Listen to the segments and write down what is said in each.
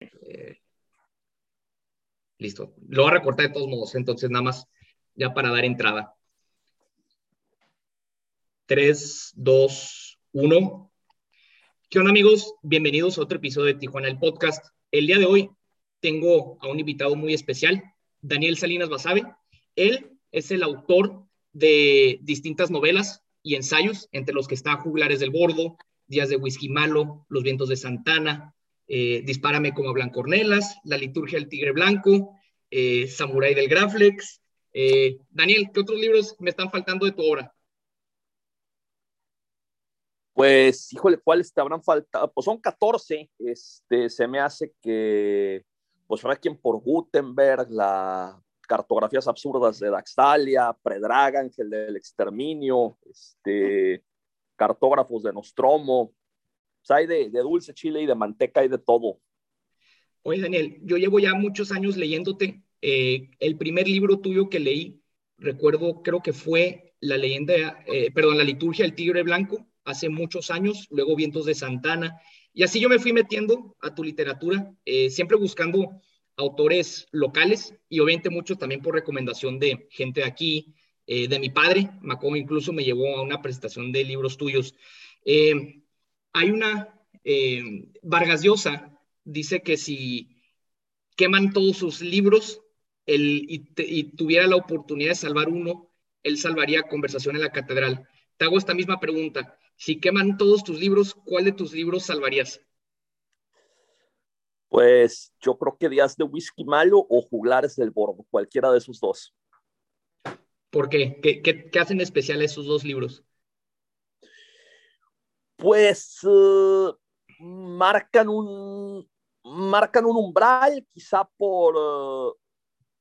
Eh, listo. Lo voy a recortar de todos modos, entonces nada más ya para dar entrada. 3, 2, 1. ¿Qué onda amigos? Bienvenidos a otro episodio de Tijuana el Podcast. El día de hoy tengo a un invitado muy especial, Daniel Salinas Basabe. Él es el autor de distintas novelas y ensayos, entre los que está Juglares del Bordo, Días de Whisky Malo, Los Vientos de Santana, eh, Dispárame como a Blancornelas, La Liturgia del Tigre Blanco, eh, Samurai del Graflex. Eh, Daniel, ¿qué otros libros me están faltando de tu obra? Pues, híjole, ¿cuáles te habrán faltado? Pues son 14. Este, se me hace que, pues, quien por Gutenberg, la cartografías absurdas de Daxtalia, Predraga, Ángel del Exterminio, este, cartógrafos de Nostromo, pues, hay de, dulce chile y de manteca y de todo. Oye, Daniel, yo llevo ya muchos años leyéndote. Eh, el primer libro tuyo que leí, recuerdo, creo que fue la leyenda, eh, perdón, la liturgia del tigre blanco, hace muchos años, luego Vientos de Santana. Y así yo me fui metiendo a tu literatura, eh, siempre buscando autores locales y obviamente muchos también por recomendación de gente de aquí, de mi padre. Macón incluso me llevó a una presentación de libros tuyos. Eh, hay una, eh, Vargas Llosa dice que si queman todos sus libros y, tuviera la oportunidad de salvar uno, él salvaría Conversación en la Catedral. Te hago esta misma pregunta. Si queman todos tus libros, ¿cuál de tus libros salvarías? Pues yo creo que Días de Whisky Malo o Juglares del Bordo, cualquiera de esos dos. ¿Por qué? ¿Qué, qué hacen especial esos dos libros? Pues eh, marcan, un, marcan un umbral, quizá por, eh,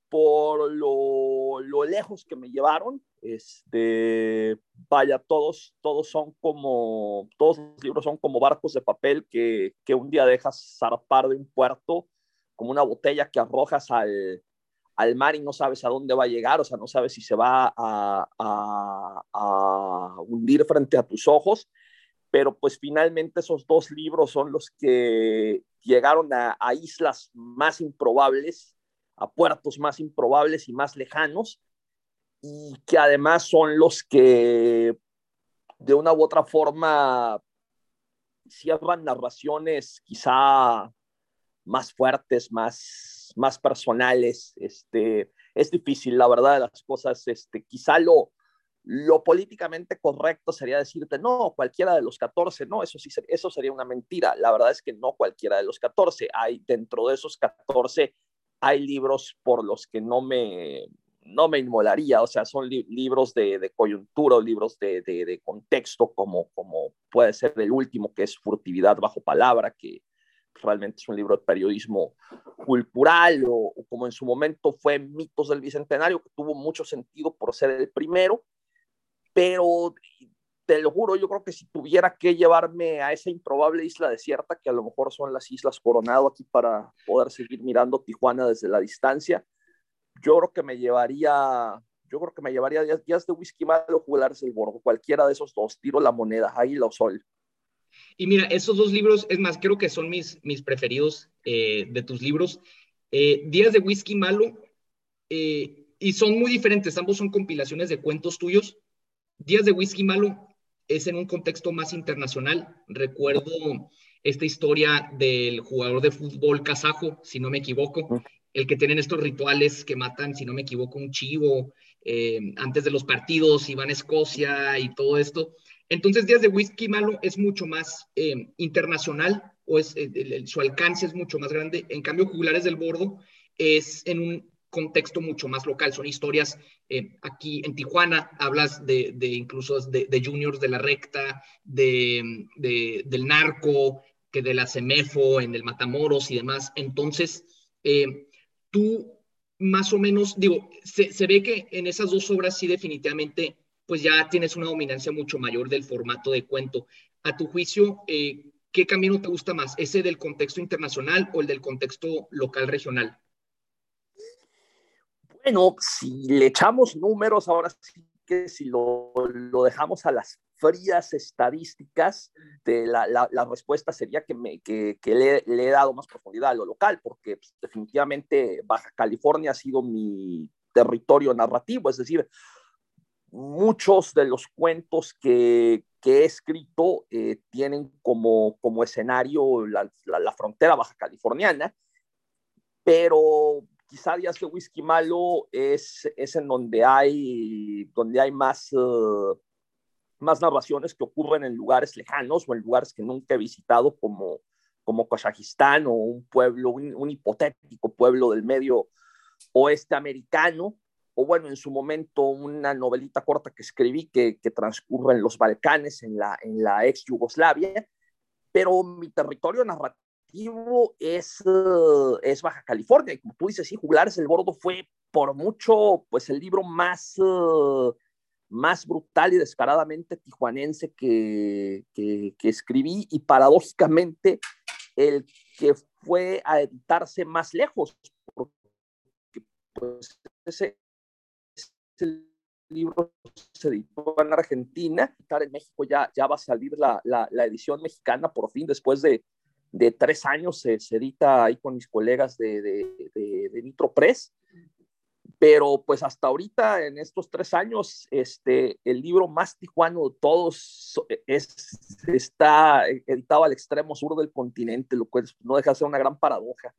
por lo, lo, lejos que me llevaron. Este, vaya, todos, todos son como, todos los libros son como barcos de papel que, que un día dejas zarpar de un puerto, como una botella que arrojas al, al mar y no sabes a dónde va a llegar, o sea, no sabes si se va a, hundir frente a tus ojos pero pues finalmente esos dos libros son los que llegaron a, islas más improbables, a puertos más improbables y más lejanos, y que además son los que de una u otra forma cierran narraciones quizá más fuertes, más, más personales. Este, es difícil, la verdad las cosas. Este, quizá lo, lo políticamente correcto sería decirte, no, cualquiera de los 14, no, eso sí, eso sería una mentira. La verdad es que no cualquiera de los 14. Hay, dentro de esos 14, hay libros por los que no me, no me inmolaría, o sea, son libros de, de, coyuntura libros de, de, contexto, como, como puede ser el último, que es Furtividad bajo palabra, que realmente es un libro de periodismo cultural, o como en su momento fue Mitos del Bicentenario, que tuvo mucho sentido por ser el primero, pero te lo juro, yo creo que si tuviera que llevarme a esa improbable isla desierta, que a lo mejor son las Islas Coronado aquí para poder seguir mirando Tijuana desde la distancia, yo creo que me llevaría, yo creo que me llevaría días, de whisky malo jugarse el bordo, cualquiera de esos dos, tiro la moneda, ahí o sol. Y mira, esos dos libros, es más, creo que son mis, mis preferidos eh, de tus libros. Eh, Días de Whisky Malo, eh, y son muy diferentes, ambos son compilaciones de cuentos tuyos, Días de Whisky Malo es en un contexto más internacional. Recuerdo esta historia del jugador de fútbol kazajo, si no me equivoco, el que tienen estos rituales que matan, si no me equivoco, un chivo eh, antes de los partidos y van a Escocia y todo esto. Entonces, Días de Whisky Malo es mucho más eh, internacional o es, su alcance es mucho más grande. En cambio, Jugulares del Bordo es en un contexto mucho más local. Son historias eh, aquí en Tijuana, hablas de, incluso de, de, juniors de la recta, de, del narco, que de la Semefo, en el Matamoros y demás. Entonces, eh, tú más o menos, digo, se, se, ve que en esas dos obras sí definitivamente, pues ya tienes una dominancia mucho mayor del formato de cuento. A tu juicio, eh, ¿qué camino te gusta más? ¿Ese del contexto internacional o el del contexto local regional? Bueno, si le echamos números, ahora sí que si lo, dejamos a las frías estadísticas, de la, respuesta sería que, me, que, le, he dado más profundidad a lo local, porque pues, definitivamente Baja California ha sido mi territorio narrativo, es decir, muchos de los cuentos que, he escrito eh, tienen como, como escenario la, frontera baja californiana, pero quizá Días de Whisky Malo es, es en donde hay, donde hay más, uh, más narraciones que ocurren en lugares lejanos o en lugares que nunca he visitado, como, como Kazajistán o un pueblo, un, un hipotético pueblo del medio oeste americano. O bueno, en su momento una novelita corta que escribí que, que transcurre en los Balcanes, en la, en la ex Yugoslavia, pero mi territorio narrativo es, uh, es Baja California. Y como tú dices, sí, Juglares el Gordo fue por mucho, pues el libro más, uh, más brutal y descaradamente tijuanense que, que, que escribí y paradójicamente el que fue a editarse más lejos, porque pues ese, el libro se editó en Argentina, en México ya, ya va a salir la, la, la edición mexicana por fin, después de, de tres años se, edita ahí con mis colegas de, de, de, Nitro Press, pero pues hasta ahorita, en estos tres años, este, el libro más tijuano de todos es, está editado al extremo sur del continente, lo cual no deja de ser una gran paradoja.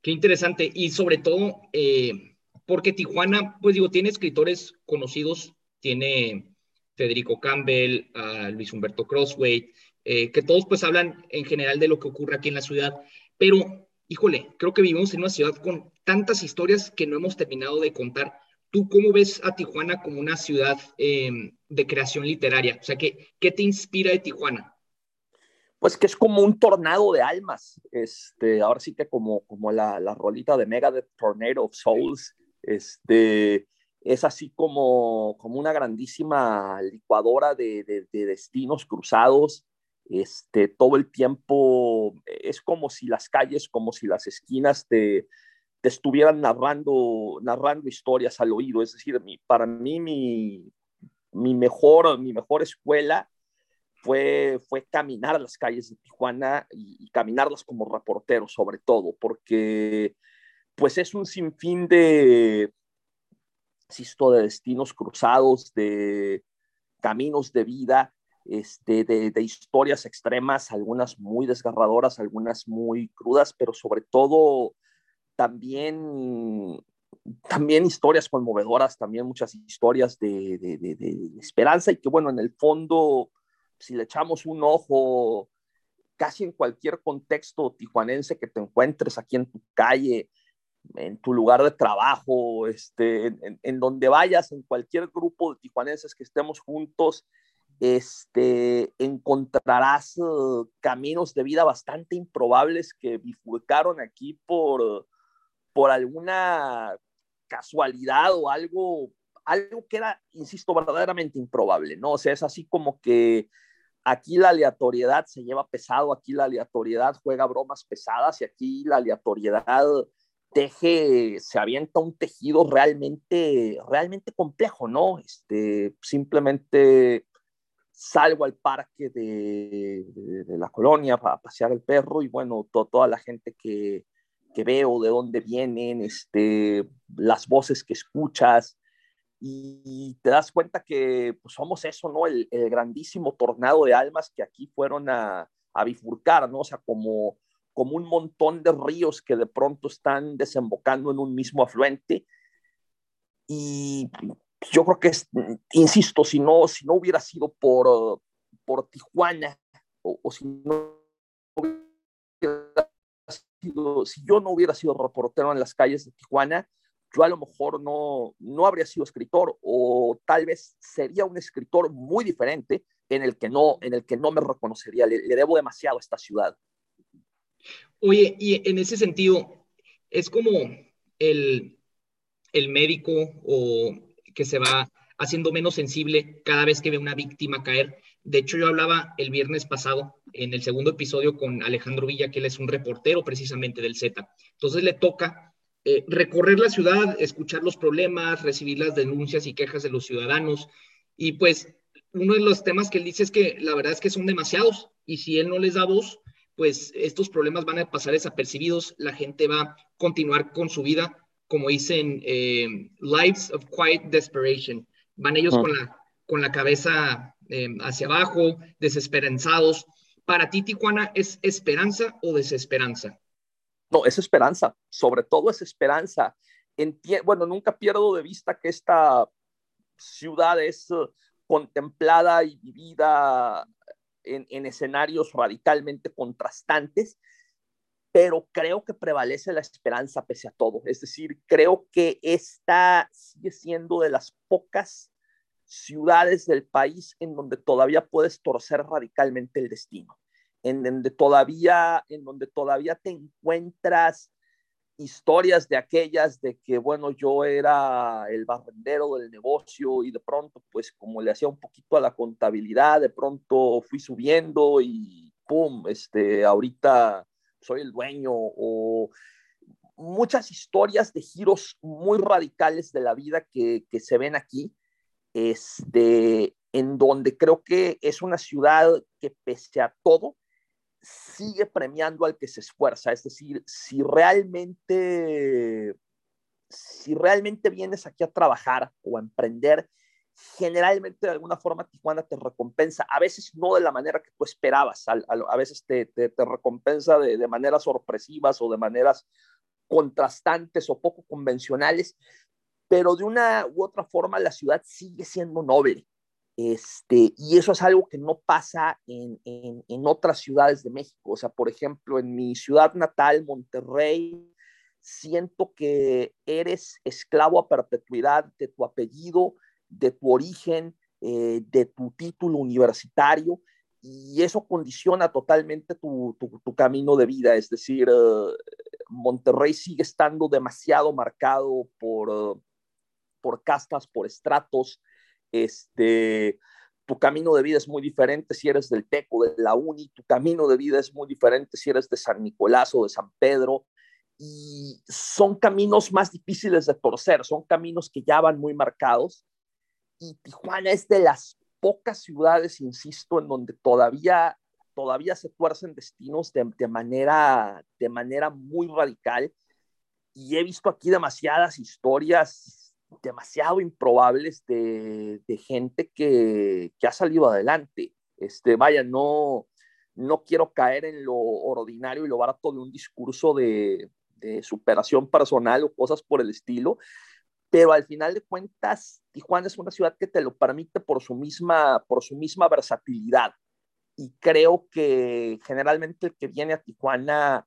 Qué interesante, y sobre todo... Eh porque Tijuana, pues digo, tiene escritores conocidos, tiene Federico Campbell, a Luis Humberto Crossway, eh, que todos pues hablan en general de lo que ocurre aquí en la ciudad, pero híjole, creo que vivimos en una ciudad con tantas historias que no hemos terminado de contar. ¿Tú cómo ves a Tijuana como una ciudad eh, de creación literaria? O sea, ¿qué, ¿qué te inspira de Tijuana? pues que es como un tornado de almas. Este, ahora sí que como, como la, la rolita de Mega de Tornado of Souls, este, es así como, como una grandísima licuadora de, de, destinos cruzados. Este, todo el tiempo es como si las calles, como si las esquinas te, te estuvieran narrando, narrando historias al oído. Es decir, para mí mi, mi, mejor, mi mejor escuela fue, fue caminar las calles de Tijuana y, y caminarlas como reportero sobre todo, porque pues es un sinfín de, insisto, de destinos cruzados, de caminos de vida, este, de, historias extremas, algunas muy desgarradoras, algunas muy crudas, pero sobre todo también, también historias conmovedoras, también muchas historias de, de, esperanza y que bueno, en el fondo, si le echamos un ojo casi en cualquier contexto tijuanense que te encuentres aquí en tu calle, en tu lugar de trabajo, este, en, donde vayas, en cualquier grupo de tijuanenses que estemos juntos, este, encontrarás uh, caminos de vida bastante improbables que bifurcaron aquí por, por alguna casualidad o algo, algo que era, insisto, verdaderamente improbable, ¿no? O sea, es así como que aquí la aleatoriedad se lleva pesado, aquí la aleatoriedad juega bromas pesadas y aquí la aleatoriedad teje, se avienta un tejido realmente, realmente complejo, ¿no? Este, simplemente salgo al parque de, la colonia para pasear el perro y bueno, to, toda la gente que, que, veo, de dónde vienen, este, las voces que escuchas y te das cuenta que pues, somos eso, ¿no? El, el grandísimo tornado de almas que aquí fueron a, a bifurcar, ¿no? O sea, como como un montón de ríos que de pronto están desembocando en un mismo afluente. Y yo creo que, es, insisto, si no, si no hubiera sido por, por Tijuana, o, si yo no hubiera sido reportero en las calles de Tijuana, yo a lo mejor no, no habría sido escritor o tal vez sería un escritor muy diferente en el que no, en el que no me reconocería. Le, le debo demasiado a esta ciudad. Oye, y en ese sentido, es como el, el médico o que se va haciendo menos sensible cada vez que ve una víctima caer. De hecho, yo hablaba el viernes pasado en el segundo episodio con Alejandro Villa, que él es un reportero precisamente del Z. Entonces le toca eh, recorrer la ciudad, escuchar los problemas, recibir las denuncias y quejas de los ciudadanos. Y pues uno de los temas que él dice es que la verdad es que son demasiados y si él no les da voz, pues estos problemas van a pasar desapercibidos, la gente va a continuar con su vida, como dicen, eh, lives of quiet desperation. Van ellos con, la, con la cabeza eh, hacia abajo, desesperanzados. ¿Para ti, Tijuana, es esperanza o desesperanza? No, es esperanza, sobre todo es esperanza. bueno, nunca pierdo de vista que esta ciudad es uh, contemplada y vivida en, escenarios radicalmente contrastantes, pero creo que prevalece la esperanza pese a todo. Es decir, creo que esta sigue siendo de las pocas ciudades del país en donde todavía puedes torcer radicalmente el destino, en donde todavía, en donde todavía te encuentras historias de aquellas de que, bueno, yo era el barrendero del negocio y de pronto, pues como le hacía un poquito a la contabilidad, de pronto fui subiendo y ¡pum! Este, ahorita soy el dueño o muchas historias de giros muy radicales de la vida que, que se ven aquí, este, en donde creo que es una ciudad que pese a todo, sigue premiando al que se esfuerza. Es decir, si realmente, si realmente vienes aquí a trabajar o a emprender, generalmente de alguna forma Tijuana te recompensa, a veces no de la manera que tú esperabas, a, veces te, te, recompensa de, de, maneras sorpresivas o de maneras contrastantes o poco convencionales, pero de una u otra forma la ciudad sigue siendo noble. Este, y eso es algo que no pasa en, en, otras ciudades de México. O sea, por ejemplo, en mi ciudad natal, Monterrey, siento que eres esclavo a perpetuidad de tu apellido, de tu origen, eh, de tu título universitario, y eso condiciona totalmente tu, tu, camino de vida. Es decir, eh, Monterrey sigue estando demasiado marcado por, uh, por castas, por estratos, este, tu camino de vida es muy diferente si eres del TECO, de la UNI, tu camino de vida es muy diferente si eres de San Nicolás o de San Pedro, y son caminos más difíciles de torcer, son caminos que ya van muy marcados, y Tijuana es de las pocas ciudades, insisto, en donde todavía, todavía se tuercen destinos de, de manera, de manera muy radical, y he visto aquí demasiadas historias demasiado improbables de, gente que, ha salido adelante. Este, vaya, no, no quiero caer en lo ordinario y lo barato de un discurso de, superación personal o cosas por el estilo, pero al final de cuentas, Tijuana es una ciudad que te lo permite por su misma, por su misma versatilidad. Y creo que generalmente el que viene a Tijuana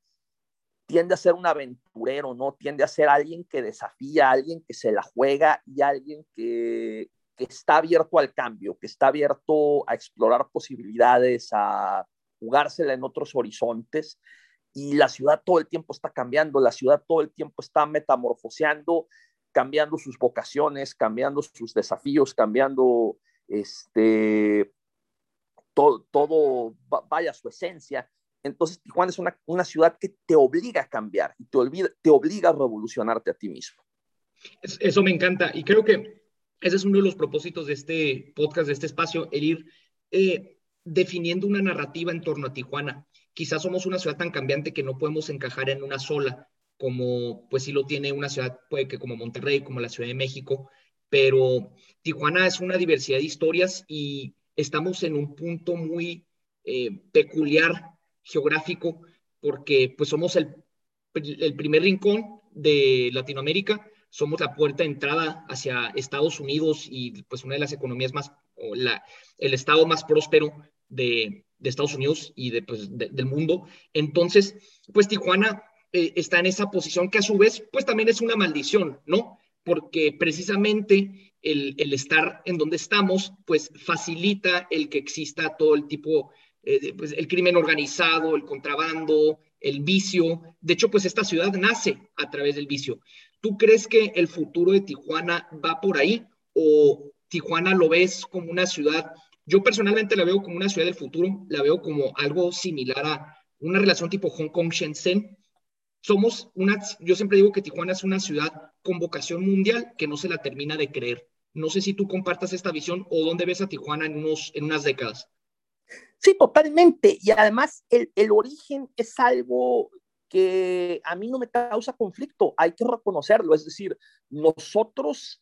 tiende a ser un aventurero, ¿no? Tiende a ser alguien que desafía, alguien que se la juega y alguien que, está abierto al cambio, que está abierto a explorar posibilidades, a jugársela en otros horizontes. Y la ciudad todo el tiempo está cambiando, la ciudad todo el tiempo está metamorfoseando, cambiando sus vocaciones, cambiando sus desafíos, cambiando este, todo, todo vaya su esencia. Entonces Tijuana es una, ciudad que te obliga a cambiar y te, te obliga a revolucionarte a ti mismo. Eso me encanta y creo que ese es uno de los propósitos de este podcast, de este espacio, el ir eh, definiendo una narrativa en torno a Tijuana. Quizás somos una ciudad tan cambiante que no podemos encajar en una sola, como pues sí lo tiene una ciudad, puede que como Monterrey, como la Ciudad de México, pero Tijuana es una diversidad de historias y estamos en un punto muy eh, peculiar geográfico, porque pues somos el, el primer rincón de Latinoamérica, somos la puerta de entrada hacia Estados Unidos y pues una de las economías más, o la, el estado más próspero de, de Estados Unidos y de, pues, del mundo. Entonces, pues Tijuana eh, está en esa posición que a su vez, pues también es una maldición, ¿no? Porque precisamente el, el estar en donde estamos, pues facilita el que exista todo el tipo eh, pues, el crimen organizado, el contrabando, el vicio. De hecho, pues esta ciudad nace a través del vicio. ¿Tú crees que el futuro de Tijuana va por ahí o Tijuana lo ves como una ciudad? Yo personalmente la veo como una ciudad del futuro, la veo como algo similar a una relación tipo Hong Kong-Shenzhen. Somos una, yo siempre digo que Tijuana es una ciudad con vocación mundial que no se la termina de creer. No sé si tú compartas esta visión o dónde ves a Tijuana en, unos, en unas décadas. Sí, totalmente. Y además el, el origen es algo que a mí no me causa conflicto, hay que reconocerlo. Es decir, nosotros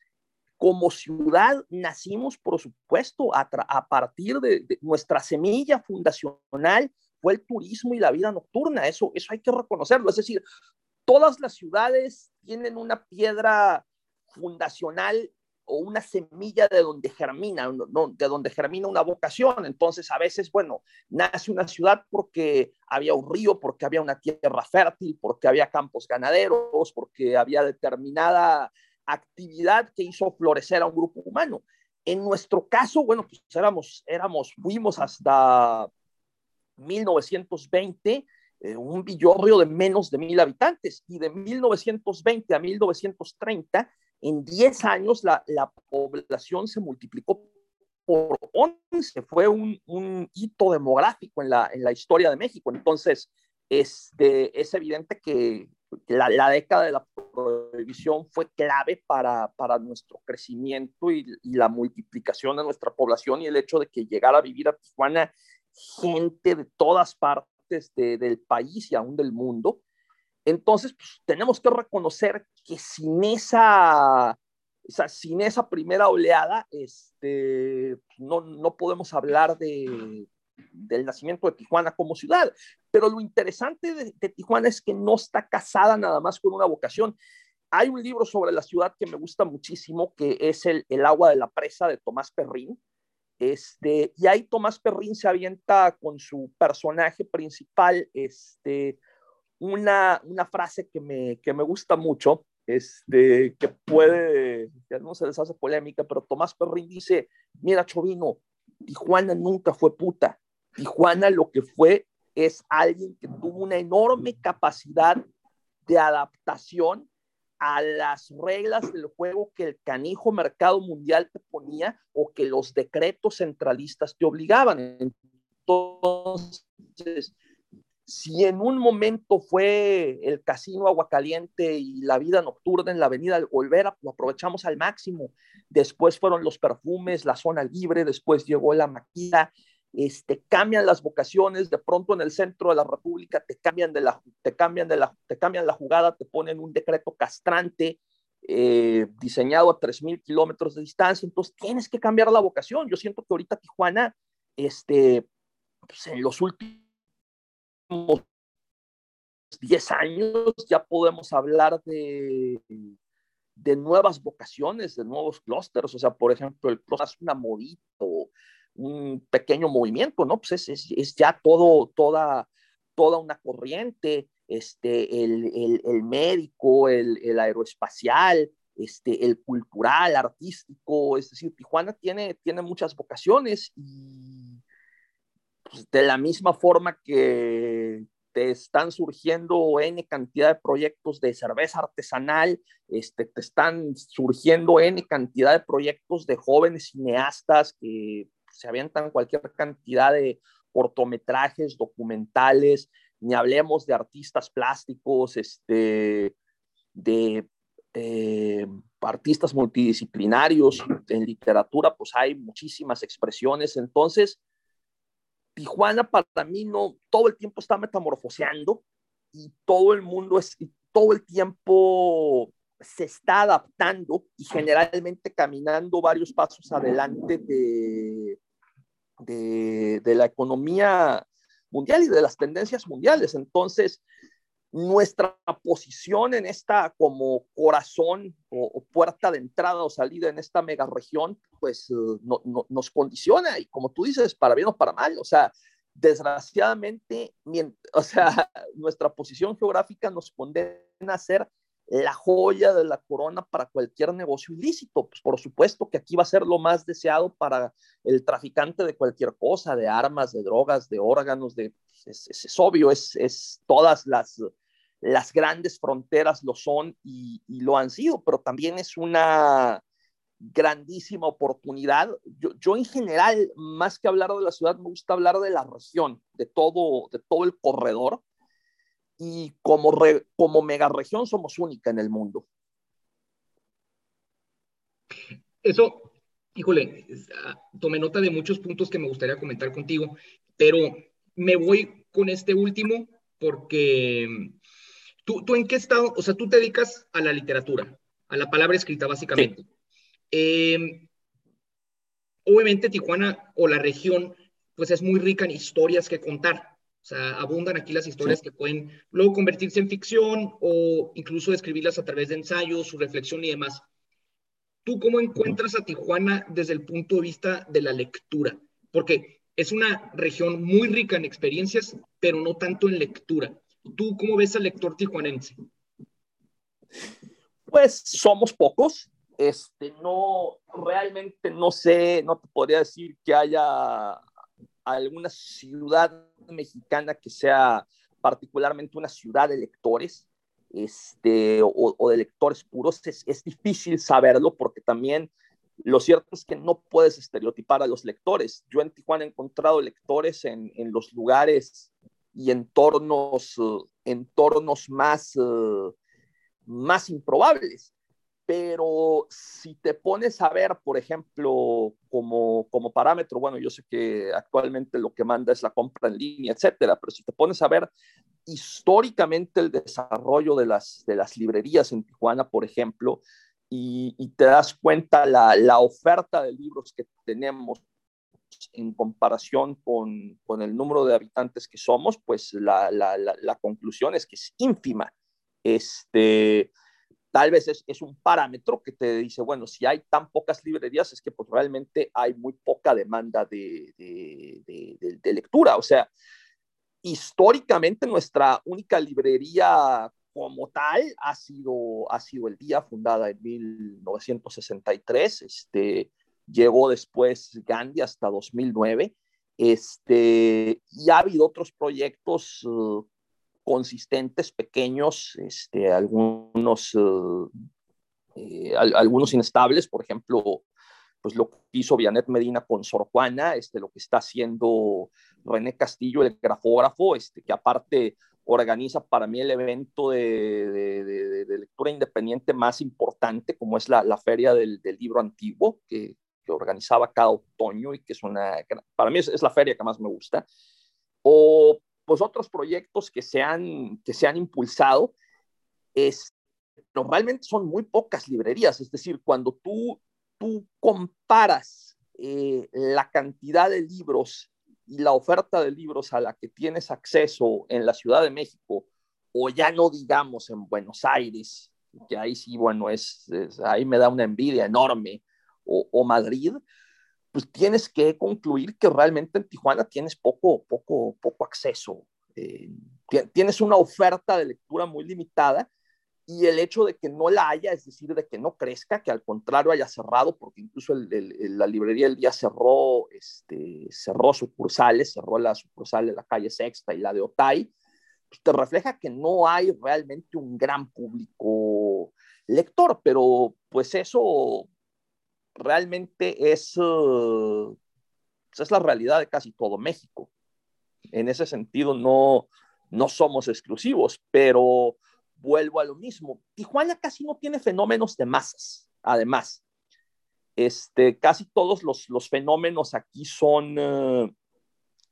como ciudad nacimos, por supuesto, a, a partir de, de, nuestra semilla fundacional fue el turismo y la vida nocturna. Eso, eso hay que reconocerlo. Es decir, todas las ciudades tienen una piedra fundacional o una semilla de donde germina, de donde germina una vocación. Entonces, a veces, bueno, nace una ciudad porque había un río, porque había una tierra fértil, porque había campos ganaderos, porque había determinada actividad que hizo florecer a un grupo humano. En nuestro caso, bueno, pues éramos, éramos, fuimos hasta 1920 eh, un villorrio de menos de mil habitantes y de 1920 a 1930 en 10 años la, la población se multiplicó por 11, fue un, hito demográfico en la, historia de México. Entonces, este, es evidente que la, década de la prohibición fue clave para, para nuestro crecimiento y, y, la multiplicación de nuestra población y el hecho de que llegara a vivir a Tijuana gente de todas partes de, del país y aún del mundo. Entonces, pues, tenemos que reconocer que sin esa, sin esa primera oleada, este, no, no podemos hablar de, del nacimiento de Tijuana como ciudad. Pero lo interesante de, de, Tijuana es que no está casada nada más con una vocación. Hay un libro sobre la ciudad que me gusta muchísimo, que es el, el agua de la presa de Tomás Perrín. Este, y ahí Tomás Perrín se avienta con su personaje principal, este, una, una frase que me, que me gusta mucho, este, que puede, ya no se les hace polémica, pero Tomás Perrín dice, mira, Chovino, Tijuana nunca fue puta. Tijuana lo que fue es alguien que tuvo una enorme capacidad de adaptación a las reglas del juego que el canijo mercado mundial te ponía o que los decretos centralistas te obligaban. Entonces, si en un momento fue el casino Aguacaliente y la vida nocturna en la avenida Olvera, lo aprovechamos al máximo. Después fueron los perfumes, la zona libre, después llegó la maquila, este, cambian las vocaciones, de pronto en el centro de la República te cambian, de la, te cambian, de la, te cambian la jugada, te ponen un decreto castrante eh, diseñado a 3.000 kilómetros de distancia, entonces tienes que cambiar la vocación. Yo siento que ahorita Tijuana, este, pues en los últimos 10 años ya podemos hablar de, de nuevas vocaciones, de nuevos clústeres, o sea, por ejemplo, el es una modito, un pequeño movimiento, ¿no? Pues es, es, es ya todo, toda, toda una corriente, este, el, el, el médico, el, el, aeroespacial, este, el cultural, artístico, es decir, Tijuana tiene, tiene muchas vocaciones y pues, de la misma forma que te están surgiendo N cantidad de proyectos de cerveza artesanal, este, te están surgiendo N cantidad de proyectos de jóvenes cineastas que se avientan cualquier cantidad de cortometrajes, documentales, ni hablemos de artistas plásticos, este, de eh, artistas multidisciplinarios, en literatura, pues hay muchísimas expresiones. Entonces, Tijuana para mí no, todo el tiempo está metamorfoseando y todo el mundo es, todo el tiempo se está adaptando y generalmente caminando varios pasos adelante de, de, la economía mundial y de las tendencias mundiales. Entonces, nuestra posición en esta como corazón o, puerta de entrada o salida en esta mega región, pues uh, no, no, nos condiciona y como tú dices, para bien o para mal, o sea, desgraciadamente, o sea, nuestra posición geográfica nos condena a ser la joya de la corona para cualquier negocio ilícito. Pues por supuesto que aquí va a ser lo más deseado para el traficante de cualquier cosa, de armas, de drogas, de órganos, de, es, es, es obvio, es, es, todas las, las grandes fronteras lo son y, y, lo han sido, pero también es una grandísima oportunidad. Yo, yo en general, más que hablar de la ciudad, me gusta hablar de la región, de todo, de todo el corredor y como, re, como megaregión somos única en el mundo. Eso, híjole, ah, tomé nota de muchos puntos que me gustaría comentar contigo, pero me voy con este último porque tú, tú en qué estado, o sea, tú te dedicas a la literatura, a la palabra escrita básicamente. Em, obviamente Tijuana o la región, pues es muy rica en historias que contar. O sea, abundan aquí las historias que pueden luego convertirse en ficción o incluso escribirlas a través de ensayos, su reflexión y demás. ¿Tú cómo encuentras a Tijuana desde el punto de vista de la lectura? Porque es una región muy rica en experiencias, pero no tanto en lectura. ¿Tú cómo ves al lector tijuanense? Pues somos pocos. Este, no, realmente no sé, no te podría decir que haya alguna ciudad mexicana que sea particularmente una ciudad de lectores este, o, de lectores puros, es, es, difícil saberlo porque también lo cierto es que no puedes estereotipar a los lectores. Yo en Tijuana he encontrado lectores en, en los lugares y entornos, uh, entornos más, uh, más improbables. Pero si te pones a ver, por ejemplo, como, como parámetro, bueno, yo sé que actualmente lo que manda es la compra en línea, etcétera, pero si te pones a ver históricamente el desarrollo de las, de las librerías en Tijuana, por ejemplo, y, y te das cuenta la, la oferta de libros que tenemos en comparación con, con, el número de habitantes que somos, pues la, la, la, conclusión es que es ínfima. Este, tal vez es, es, un parámetro que te dice, bueno, si hay tan pocas librerías es que pues realmente hay muy poca demanda de, de, de, lectura. O sea, históricamente nuestra única librería como tal ha sido, ha sido el día, fundada en 1963. Este, llegó después Gandhi hasta 2009. Este, y ha habido otros proyectos uh, consistentes, pequeños, este, algunos, eh, algunos inestables, por ejemplo, pues lo que hizo Vianet Medina con Sor Juana, este, lo que está haciendo René Castillo, el grafógrafo, este, que aparte organiza para mí el evento de, lectura independiente más importante, como es la, Feria del, Libro Antiguo, que, que, organizaba cada otoño y que es una, para mí es, es, la feria que más me gusta, o pues otros proyectos que se han, que se impulsado, es, normalmente son muy pocas librerías, es decir, cuando tú, tú comparas eh, la cantidad de libros y la oferta de libros a la que tienes acceso en la Ciudad de México, o ya no digamos en Buenos Aires, que ahí sí, bueno, es, es ahí me da una envidia enorme, o, Madrid, pues tienes que concluir que realmente en Tijuana tienes poco, poco, poco acceso. Eh, tienes una oferta de lectura muy limitada y el hecho de que no la haya, es decir, de que no crezca, que al contrario haya cerrado, porque incluso el, el, la librería el día cerró, este, cerró sucursales, cerró la sucursal de la calle Sexta y la de Otay, pues te refleja que no hay realmente un gran público lector, pero pues eso realmente es, uh, es la realidad de casi todo México. En ese sentido no, no somos exclusivos, pero vuelvo a lo mismo. Tijuana casi no tiene fenómenos de masas, además. Este, casi todos los, los fenómenos aquí son, uh,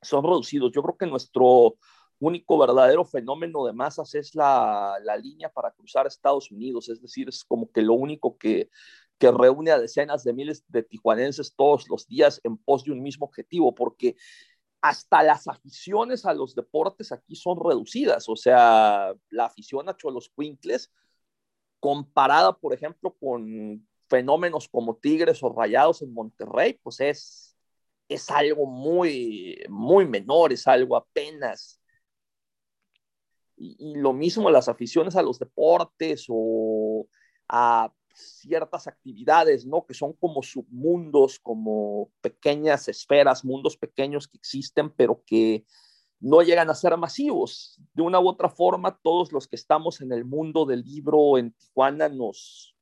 son reducidos. Yo creo que nuestro único verdadero fenómeno de masas es la, la, línea para cruzar Estados Unidos, es decir, es como que lo único que, que reúne a decenas de miles de tijuanenses todos los días en pos de un mismo objetivo, porque hasta las aficiones a los deportes aquí son reducidas, o sea, la afición a Cholos Quincles, comparada, por ejemplo, con fenómenos como Tigres o Rayados en Monterrey, pues es, es algo muy, muy menor, es algo apenas. Y lo mismo las aficiones a los deportes o a ciertas actividades, ¿no? Que son como submundos, como pequeñas esferas, mundos pequeños que existen, pero que no llegan a ser masivos. De una u otra forma, todos los que estamos en el mundo del libro en Tijuana nos,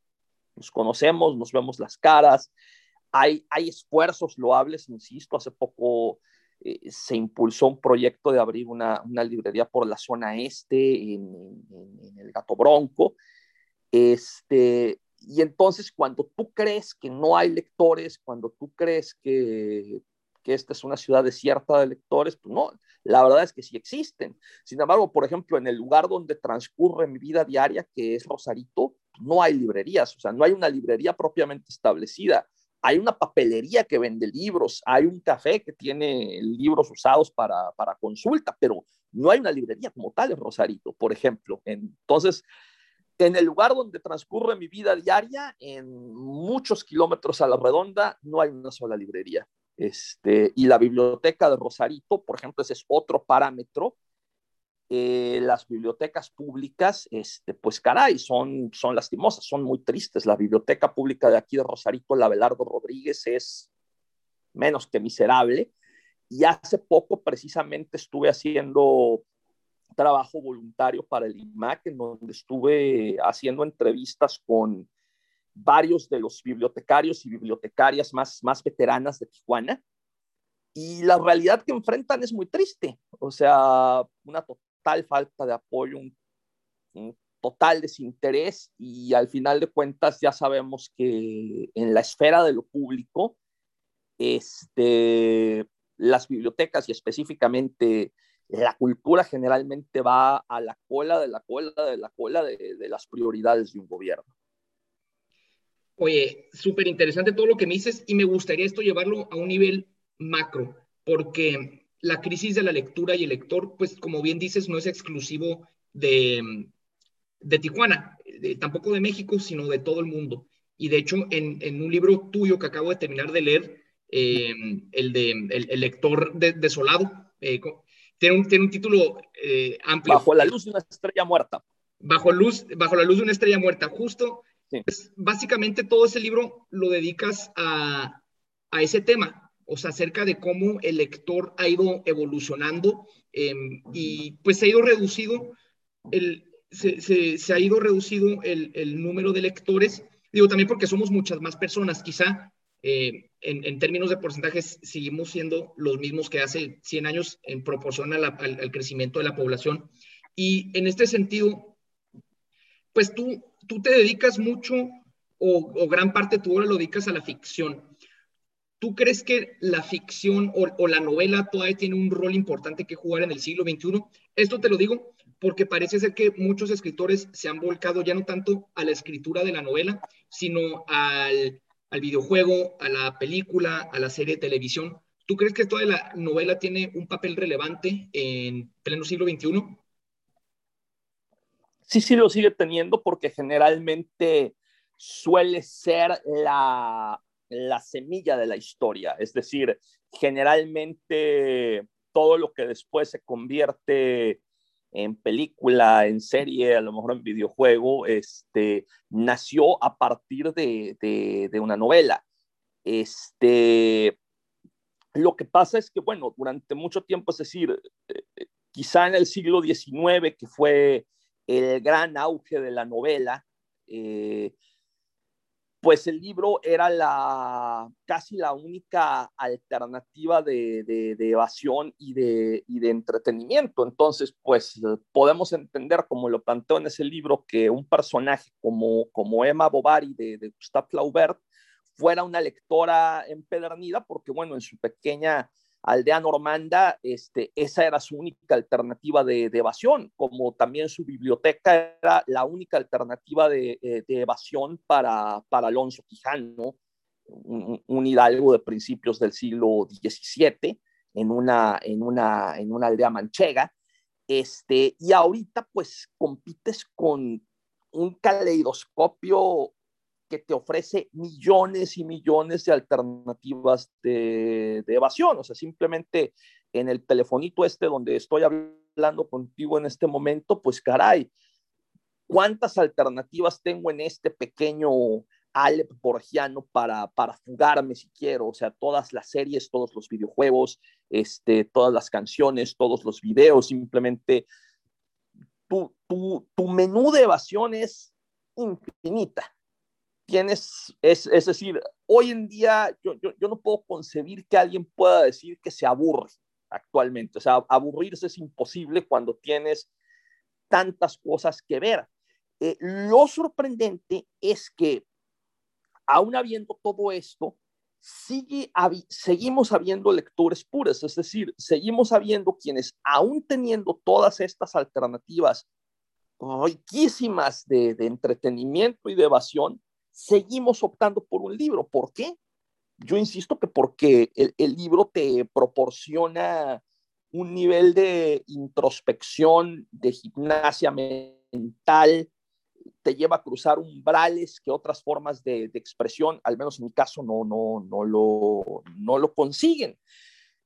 conocemos, nos vemos las caras. Hay, hay esfuerzos loables, insisto, hace poco eh, se impulsó un proyecto de abrir una, librería por la zona este, en, en el Gato Bronco. Este, y entonces cuando tú crees que no hay lectores, cuando tú crees que, que esta es una ciudad desierta de lectores, pues no, la verdad es que sí existen. Sin embargo, por ejemplo, en el lugar donde transcurre mi vida diaria, que es Rosarito, no hay librerías, o sea, no hay una librería propiamente establecida. Hay una papelería que vende libros, hay un café que tiene libros usados para, para consulta, pero no hay una librería como tal en Rosarito, por ejemplo. Entonces, en el lugar donde transcurre mi vida diaria, en muchos kilómetros a la redonda, no hay una sola librería. Este, y la biblioteca de Rosarito, por ejemplo, ese es otro parámetro. Eh, las bibliotecas públicas, este, pues caray, son, son lastimosas, son muy tristes. La biblioteca pública de aquí de Rosarito, la Belardo Rodríguez, es menos que miserable. Y hace poco precisamente estuve haciendo trabajo voluntario para el IMAC, en donde estuve haciendo entrevistas con varios de los bibliotecarios y bibliotecarias más, más veteranas de Tijuana. Y la realidad que enfrentan es muy triste, o sea, una total falta de apoyo, un, total desinterés y al final de cuentas ya sabemos que en la esfera de lo público, este, las bibliotecas y específicamente la cultura generalmente va a la cola de la cola de la cola de, las prioridades de un gobierno. Oye, súper interesante todo lo que me dices y me gustaría esto llevarlo a un nivel macro, porque la crisis de la lectura y el lector, pues como bien dices, no es exclusivo de, de Tijuana, tampoco de México, sino de todo el mundo. Y de hecho, en, en un libro tuyo que acabo de terminar de leer, eh, el de el, lector desolado, eh, tiene, un, tiene un título eh, amplio. Bajo la luz de una estrella muerta. Bajo, luz, bajo la luz de una estrella muerta, justo pues, básicamente todo ese libro lo dedicas a, ese tema, o sea, acerca de cómo el lector ha ido evolucionando em, y pues se ha ido reducido el, se, ha ido reducido el, número de lectores, digo también porque somos muchas más personas, quizá eh, en, términos de porcentajes seguimos siendo los mismos que hace 100 años en proporción al crecimiento de la población. Y en este sentido, pues tú tú te dedicas mucho o, gran parte de tu obra lo dedicas a la ficción. ¿Tú crees que la ficción o, la novela todavía tiene un rol importante que jugar en el siglo XXI? Esto te lo digo porque parece ser que muchos escritores se han volcado ya no tanto a la escritura de la novela, sino al, al videojuego, a la película, a la serie de televisión. ¿Tú crees que toda la novela tiene un papel relevante en pleno siglo XXI? sí, sí lo sigue teniendo porque generalmente suele ser la, la semilla de la historia, es decir, generalmente todo lo que después se convierte en película, en serie, a lo mejor en videojuego, este, nació a partir de, de, una novela. Este, lo que pasa es que, bueno, durante mucho tiempo, es decir, eh, eh, quizá en el siglo XIX, que fue el gran auge de la novela, eh, pues el libro era la, casi la única alternativa de, evasión y de, de, entretenimiento. Entonces, pues podemos entender, como lo planteó en ese libro, que un personaje como, como Emma Bovary de, de Gustave Flaubert fuera una lectora empedernida, porque bueno, en su pequeña aldea normanda, este, esa era su única alternativa de, evasión, como también su biblioteca era la única alternativa de, eh, evasión para, para, Alonso Quijano, un, hidalgo de principios del siglo XVII, en una, en una, en una aldea manchega. Este, y ahorita pues compites con un caleidoscopio que te ofrece millones y millones de alternativas de, evasión. O sea, simplemente en el telefonito este donde estoy hablando contigo en este momento, pues caray, ¿cuántas alternativas tengo en este pequeño Alep borgiano para, para fugarme si quiero? O sea, todas las series, todos los videojuegos, este, todas las canciones, todos los videos, simplemente tu, tu, tu menú de evasión es infinita es, es decir, hoy en día yo, yo, no puedo concebir que alguien pueda decir que se aburre actualmente. O sea, aburrirse es imposible cuando tienes tantas cosas que ver. Eh, lo sorprendente es que aún habiendo todo esto, sigue, seguimos habiendo lectores puras, es decir, seguimos habiendo quienes, aún teniendo todas estas alternativas riquísimas de, entretenimiento y de evasión, seguimos optando por un libro. ¿Por qué? Yo insisto que porque el, libro te proporciona un nivel de introspección, de gimnasia mental, te lleva a cruzar umbrales que otras formas de, expresión, al menos en mi caso, no, no, no, lo, no lo consiguen.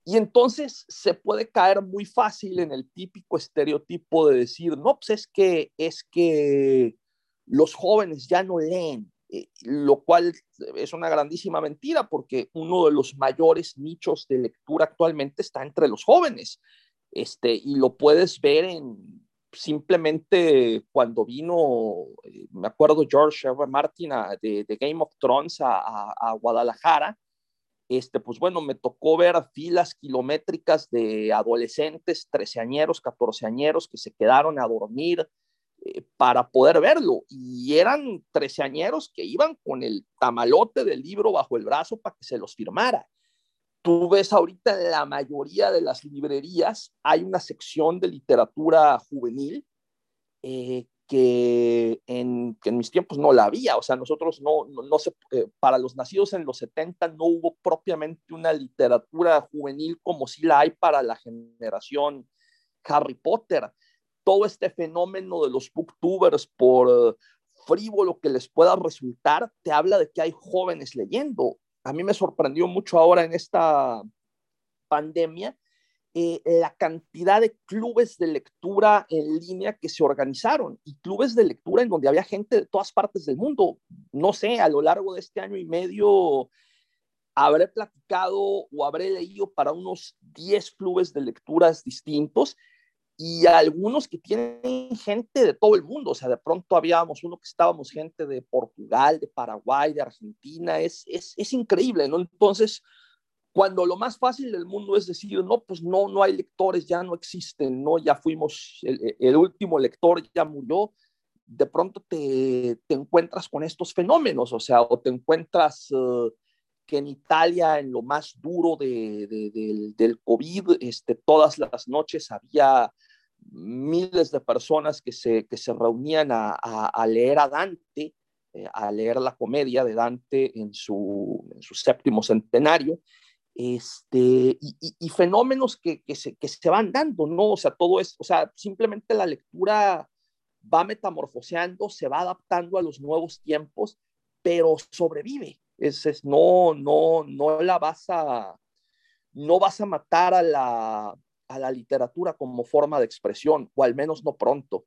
Y entonces se puede caer muy fácil en el típico estereotipo de decir, no, pues es que, es que los jóvenes ya no leen, eh, lo cual es una grandísima mentira porque uno de los mayores nichos de lectura actualmente está entre los jóvenes. Este, y lo puedes ver en simplemente cuando vino, eh, me acuerdo George R. Martin de, Game of Thrones a, Guadalajara, este, pues bueno, me tocó ver filas kilométricas de adolescentes, treceañeros, catorceañeros que se quedaron a dormir eh, para poder verlo. Y eran treceañeros que iban con el tamalote del libro bajo el brazo para que se los firmara. Tú ves ahorita en la mayoría de las librerías hay una sección de literatura juvenil eh, que, en, mis tiempos no la había. O sea, nosotros no, no, se, eh, para los nacidos en los 70 no hubo propiamente una literatura juvenil como si la hay para la generación Harry Potter. Todo este fenómeno de los booktubers por uh, frívolo que les pueda resultar, te habla de que hay jóvenes leyendo a mí me sorprendió mucho ahora en esta pandemia eh, la cantidad de clubes de lectura en línea que se organizaron y clubes de lectura en donde había gente de todas partes del mundo. No sé, a lo largo de este año y medio habré platicado o habré leído para unos 10 clubes de lecturas distintos y algunos que tienen gente de todo el mundo, o sea, de pronto habíamos uno que estábamos gente de Portugal, de Paraguay, de Argentina, es, es, es, increíble, ¿no? Entonces, cuando lo más fácil del mundo es decir, no, pues no, no hay lectores, ya no existen, ¿no? Ya fuimos, el, el último lector ya murió, de pronto te, te, encuentras con estos fenómenos, o sea, o te encuentras... Uh, que en Italia, en lo más duro de, de, del, del COVID, este, todas las noches había miles de personas que se, que se reunían a, a, leer a Dante, eh, a leer la comedia de Dante en su, en su séptimo centenario, este, y, fenómenos que, que, se, que se van dando, ¿no? O sea, todo es, o sea, simplemente la lectura va metamorfoseando, se va adaptando a los nuevos tiempos, pero sobrevive. Es, es, no, no, no la vas a, no vas a matar a la, a la literatura como forma de expresión, o al menos no pronto.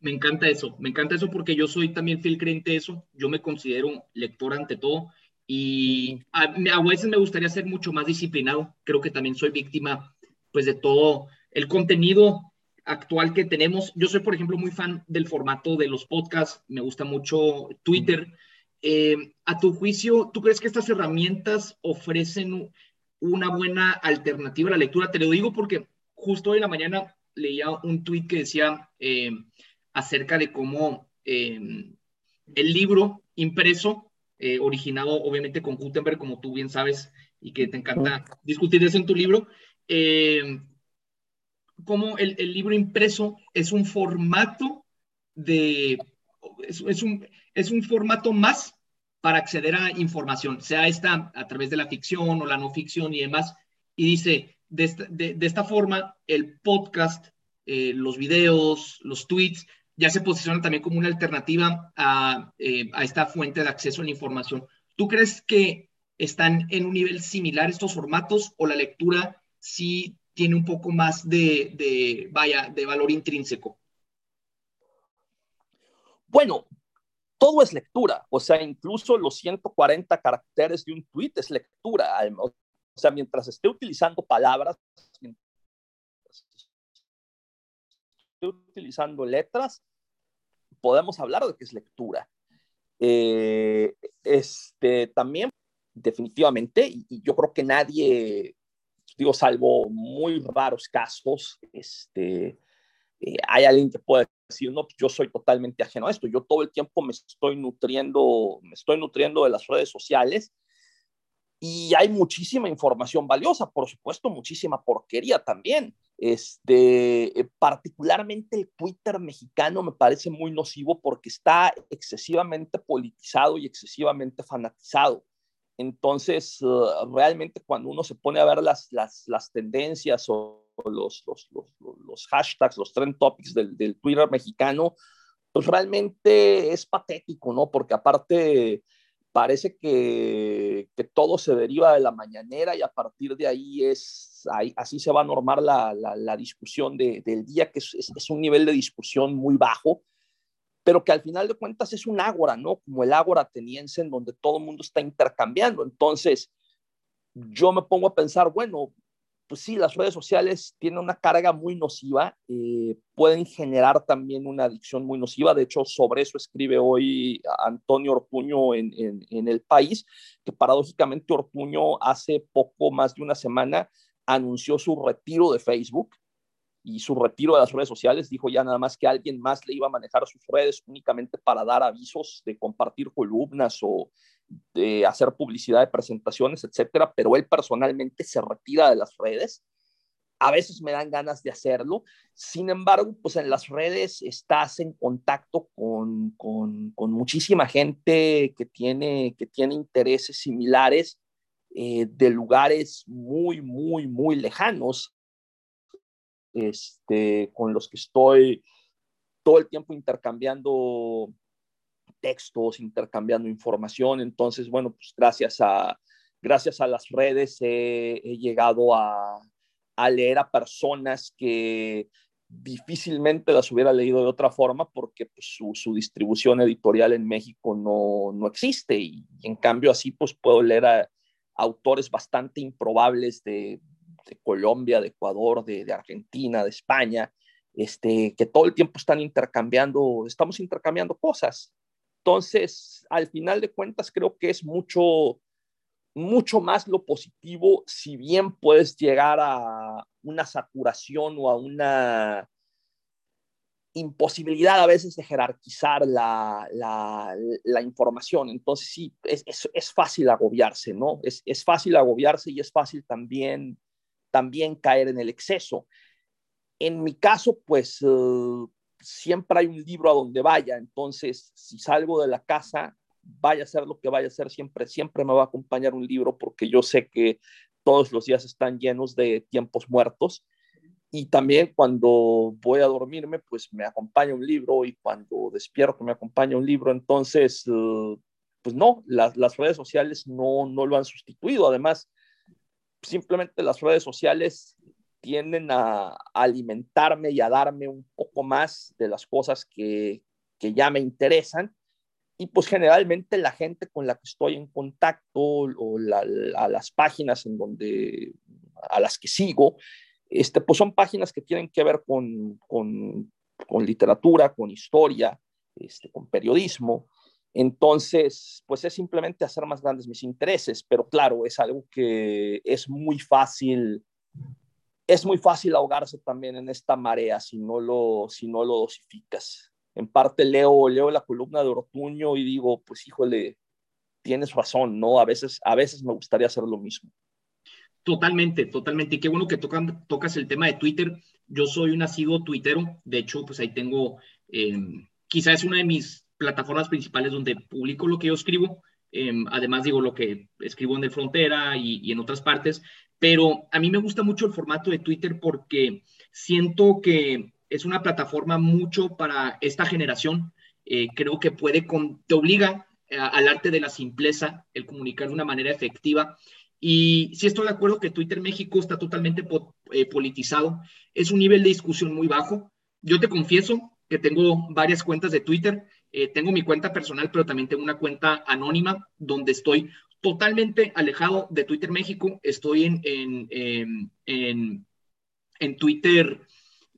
Me encanta eso, me encanta eso porque yo soy también fiel creyente de eso, yo me considero lector ante todo y a, a, veces me gustaría ser mucho más disciplinado, creo que también soy víctima pues de todo el contenido actual que tenemos. Yo soy, por ejemplo, muy fan del formato de los podcasts, me gusta mucho Twitter. Eh, a tu juicio, ¿tú crees que estas herramientas ofrecen una buena alternativa a la lectura. Te lo digo porque justo hoy en la mañana leía un tuit que decía eh, acerca de cómo eh, el libro impreso, eh, originado obviamente con Gutenberg, como tú bien sabes, y que te encanta discutir eso en tu libro, cómo el, libro impreso es un formato de, es, un, es un formato más para acceder a información, sea esta a través de la ficción o la no ficción y demás. Y dice, de esta, forma, el podcast, eh, los videos, los tweets, ya se posicionan también como una alternativa a, eh, a, esta fuente de acceso a la información. ¿Tú crees que están en un nivel similar estos formatos o la lectura sí tiene un poco más de, de vaya, de valor intrínseco? Bueno, todo es lectura, o sea, incluso los 140 caracteres de un tweet es lectura. O sea, mientras esté utilizando palabras, esté utilizando letras, podemos hablar de que es lectura. Eh, este, también, definitivamente, y, yo creo que nadie, digo, salvo muy raros casos, este, eh, hay alguien que puede decir, no, pues yo soy totalmente ajeno a esto. Yo todo el tiempo me estoy nutriendo, me estoy nutriendo de las redes sociales y hay muchísima información valiosa, por supuesto, muchísima porquería también. Este, eh, particularmente el Twitter mexicano me parece muy nocivo porque está excesivamente politizado y excesivamente fanatizado. Entonces, uh, realmente cuando uno se pone a ver las, las, las tendencias o los, los, los, los, hashtags, los trend topics del, del, Twitter mexicano, pues realmente es patético, ¿no? Porque aparte parece que, que todo se deriva de la mañanera y a partir de ahí es, ahí, así se va a normar la, la, discusión de, del día, que es, es, es un nivel de discusión muy bajo pero que al final de cuentas es un ágora, ¿no? Como el ágora ateniense en donde todo el mundo está intercambiando. Entonces, yo me pongo a pensar, bueno, pues sí, las redes sociales tienen una carga muy nociva, eh, pueden generar también una adicción muy nociva. De hecho, sobre eso escribe hoy Antonio Ortuño en, El País, que paradójicamente Ortuño hace poco más de una semana anunció su retiro de Facebook y su retiro de las redes sociales, dijo ya nada más que alguien más le iba a manejar sus redes únicamente para dar avisos de compartir columnas o de hacer publicidad de presentaciones, etcétera, pero él personalmente se retira de las redes. A veces me dan ganas de hacerlo. Sin embargo, pues en las redes estás en contacto con, con, muchísima gente que tiene, que tiene intereses similares eh, de lugares muy, muy, muy lejanos este, con los que estoy todo el tiempo intercambiando textos, intercambiando información. Entonces, bueno, pues gracias a, gracias a las redes he, llegado a, leer a personas que difícilmente las hubiera leído de otra forma porque pues, su, su, distribución editorial en México no, no existe y, en cambio así pues puedo leer a autores bastante improbables de, de Colombia, de Ecuador, de, de, Argentina, de España, este, que todo el tiempo están intercambiando, estamos intercambiando cosas. Entonces, al final de cuentas, creo que es mucho, mucho más lo positivo, si bien puedes llegar a una saturación o a una imposibilidad a veces de jerarquizar la, la, información. Entonces, sí, es, es, es, fácil agobiarse, ¿no? Es, es fácil agobiarse y es fácil también también caer en el exceso. En mi caso, pues uh, siempre hay un libro a donde vaya, entonces si salgo de la casa, vaya a ser lo que vaya a ser, siempre, siempre me va a acompañar un libro porque yo sé que todos los días están llenos de tiempos muertos. Y también cuando voy a dormirme, pues me acompaña un libro y cuando despierto me acompaña un libro. Entonces, pues no, las, las redes sociales no, no lo han sustituido. Además, simplemente las redes sociales tienden a, alimentarme y a darme un poco más de las cosas que, que ya me interesan. Y pues generalmente la gente con la que estoy en contacto o las páginas en donde, a las que sigo, este, pues son páginas que tienen que ver con, con, con literatura, con historia, este, con periodismo. Entonces, pues es simplemente hacer más grandes mis intereses, pero claro, es algo que es muy fácil, es muy fácil ahogarse también en esta marea si no lo, si no lo dosificas. En parte leo, leo la columna de Ortuño y digo, pues híjole, tienes razón, ¿no? A veces, a veces me gustaría hacer lo mismo. Totalmente, totalmente. Y qué bueno que tocan, tocas el tema de Twitter. Yo soy un nacido tuitero. De hecho, pues ahí tengo, eh, quizás es una de mis plataformas principales donde publico lo que yo escribo. Eh, además, digo lo que escribo en el Frontera y, en otras partes. Pero a mí me gusta mucho el formato de Twitter porque siento que es una plataforma mucho para esta generación. Eh, creo que puede, con, te obliga a, al arte de la simpleza, el comunicar de una manera efectiva. Y sí estoy de acuerdo que Twitter México está totalmente eh, politizado. Es un nivel de discusión muy bajo. Yo te confieso que tengo varias cuentas de Twitter eh, tengo mi cuenta personal, pero también tengo una cuenta anónima donde estoy totalmente alejado de Twitter México. Estoy en, en, en, en Twitter,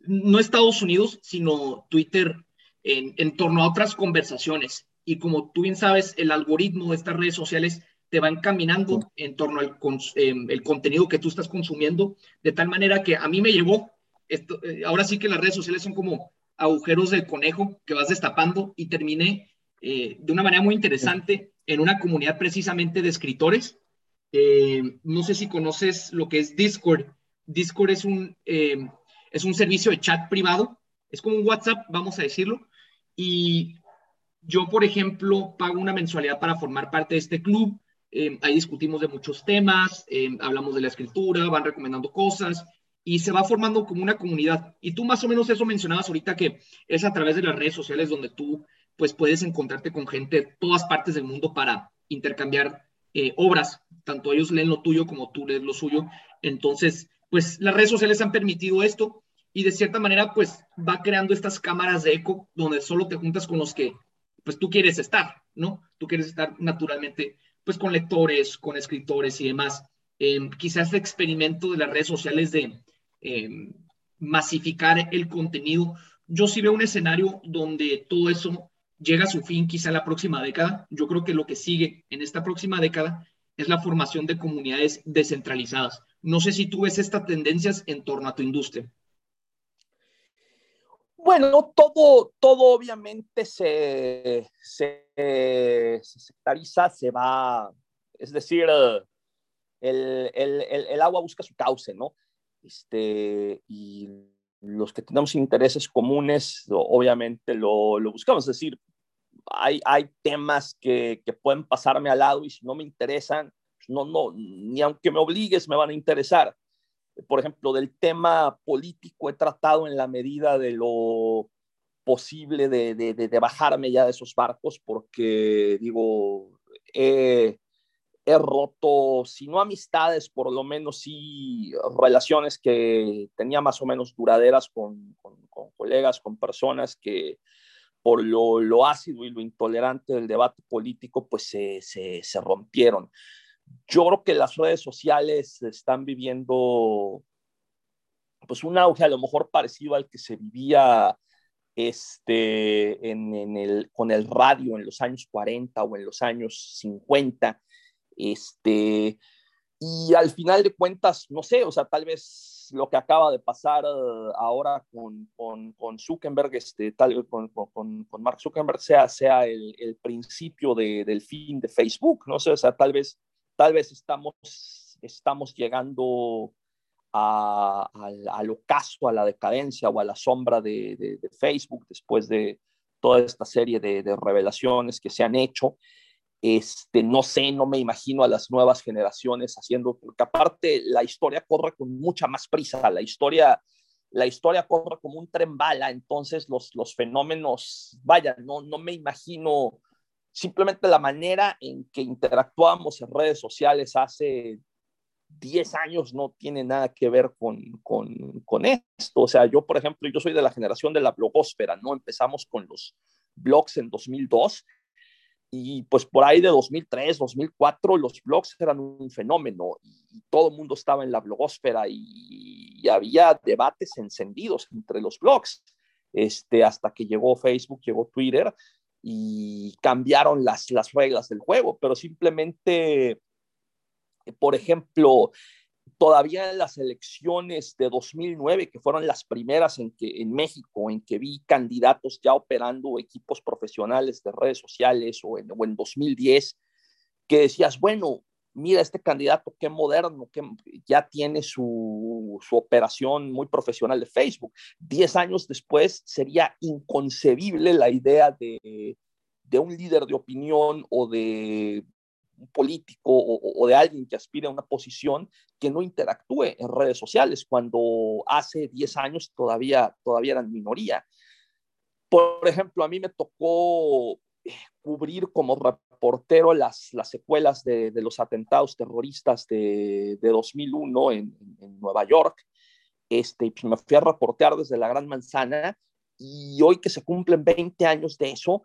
no Estados Unidos, sino Twitter en, en torno a otras conversaciones. Y como tú bien sabes, el algoritmo de estas redes sociales te va encaminando en torno al eh, el contenido que tú estás consumiendo, de tal manera que a mí me llevó, esto, eh, ahora sí que las redes sociales son como agujeros del conejo que vas destapando y terminé eh, de una manera muy interesante en una comunidad precisamente de escritores. Eh, no sé si conoces lo que es Discord. Discord es un, eh, es un servicio de chat privado, es como un WhatsApp, vamos a decirlo, y yo, por ejemplo, pago una mensualidad para formar parte de este club. ahí discutimos de muchos temas, hablamos de la escritura, van recomendando cosas y se va formando como una comunidad. Y tú más o menos eso mencionabas ahorita que es a través de las redes sociales donde tú pues puedes encontrarte con gente de todas partes del mundo para intercambiar eh, obras. Tanto ellos leen lo tuyo como tú lees lo suyo. Entonces, pues las redes sociales han permitido esto y de cierta manera pues va creando estas cámaras de eco donde solo te juntas con los que pues tú quieres estar, ¿no? Tú quieres estar naturalmente pues con lectores, con escritores y demás. Eh, quizás este experimento de las redes sociales de eh, masificar el contenido. Yo sí veo un escenario donde todo eso llega a su fin quizá la próxima década. Yo creo que lo que sigue en esta próxima década es la formación de comunidades descentralizadas. No sé si tú ves estas tendencias en torno a tu industria. Bueno, todo, todo obviamente se, se, se sectariza, se va, es decir, el, el, el, agua busca su cauce, ¿no? este, y los que tenemos intereses comunes, obviamente lo, buscamos. Es decir, hay, hay temas que, que, pueden pasarme al lado y si no me interesan, pues no, no, ni aunque me obligues me van a interesar. Por ejemplo, del tema político he tratado en la medida de lo posible de, de, de, de bajarme ya de esos barcos porque, digo, he, he roto, si no amistades, por lo menos sí relaciones que tenía más o menos duraderas con, con, colegas, con personas que por lo, lo, ácido y lo intolerante del debate político, pues se, se, se, rompieron. Yo creo que las redes sociales están viviendo pues un auge a lo mejor parecido al que se vivía este, en, en el, con el radio en los años 40 o en los años 50, este, y al final de cuentas, no sé, o sea, tal vez lo que acaba de pasar uh, ahora con, con, con, Zuckerberg, este, tal con, con, con Mark Zuckerberg, sea, sea el, el principio de, del fin de Facebook, no sé, o sea, tal vez, tal vez estamos, estamos llegando a, al ocaso, a la decadencia o a la sombra de, de, Facebook después de toda esta serie de revelaciones que se han hecho. Este, no sé, no me imagino a las nuevas generaciones haciendo, porque aparte la historia corre con mucha más prisa, la historia, la historia corre como un tren bala, entonces los, los fenómenos, vaya, no, no me imagino simplemente la manera en que interactuamos en redes sociales hace 10 años no tiene nada que ver con, con, con, esto. O sea, yo, por ejemplo, yo soy de la generación de la blogósfera, ¿no? Empezamos con los blogs en 2002 y pues por ahí de 2003, 2004, los blogs eran un fenómeno y todo el mundo estaba en la blogósfera y, había debates encendidos entre los blogs, este, hasta que llegó Facebook, llegó Twitter y cambiaron las, las reglas del juego, pero simplemente, por ejemplo, todavía en las elecciones de 2009, que fueron las primeras en, que, en México, en que vi candidatos ya operando equipos profesionales de redes sociales o en, o en 2010, que decías, bueno, mira este candidato, qué moderno, que ya tiene su, su, operación muy profesional de Facebook. Diez años después sería inconcebible la idea de, de un líder de opinión o de un político o, de alguien que aspire a una posición que no interactúe en redes sociales, cuando hace 10 años todavía, todavía eran minoría. Por ejemplo, a mí me tocó eh, cubrir como reportero las, las secuelas de, los atentados terroristas de, de 2001 en, en, Nueva York. Este, pues me fui a reportear desde la Gran Manzana y hoy que se cumplen 20 años de eso,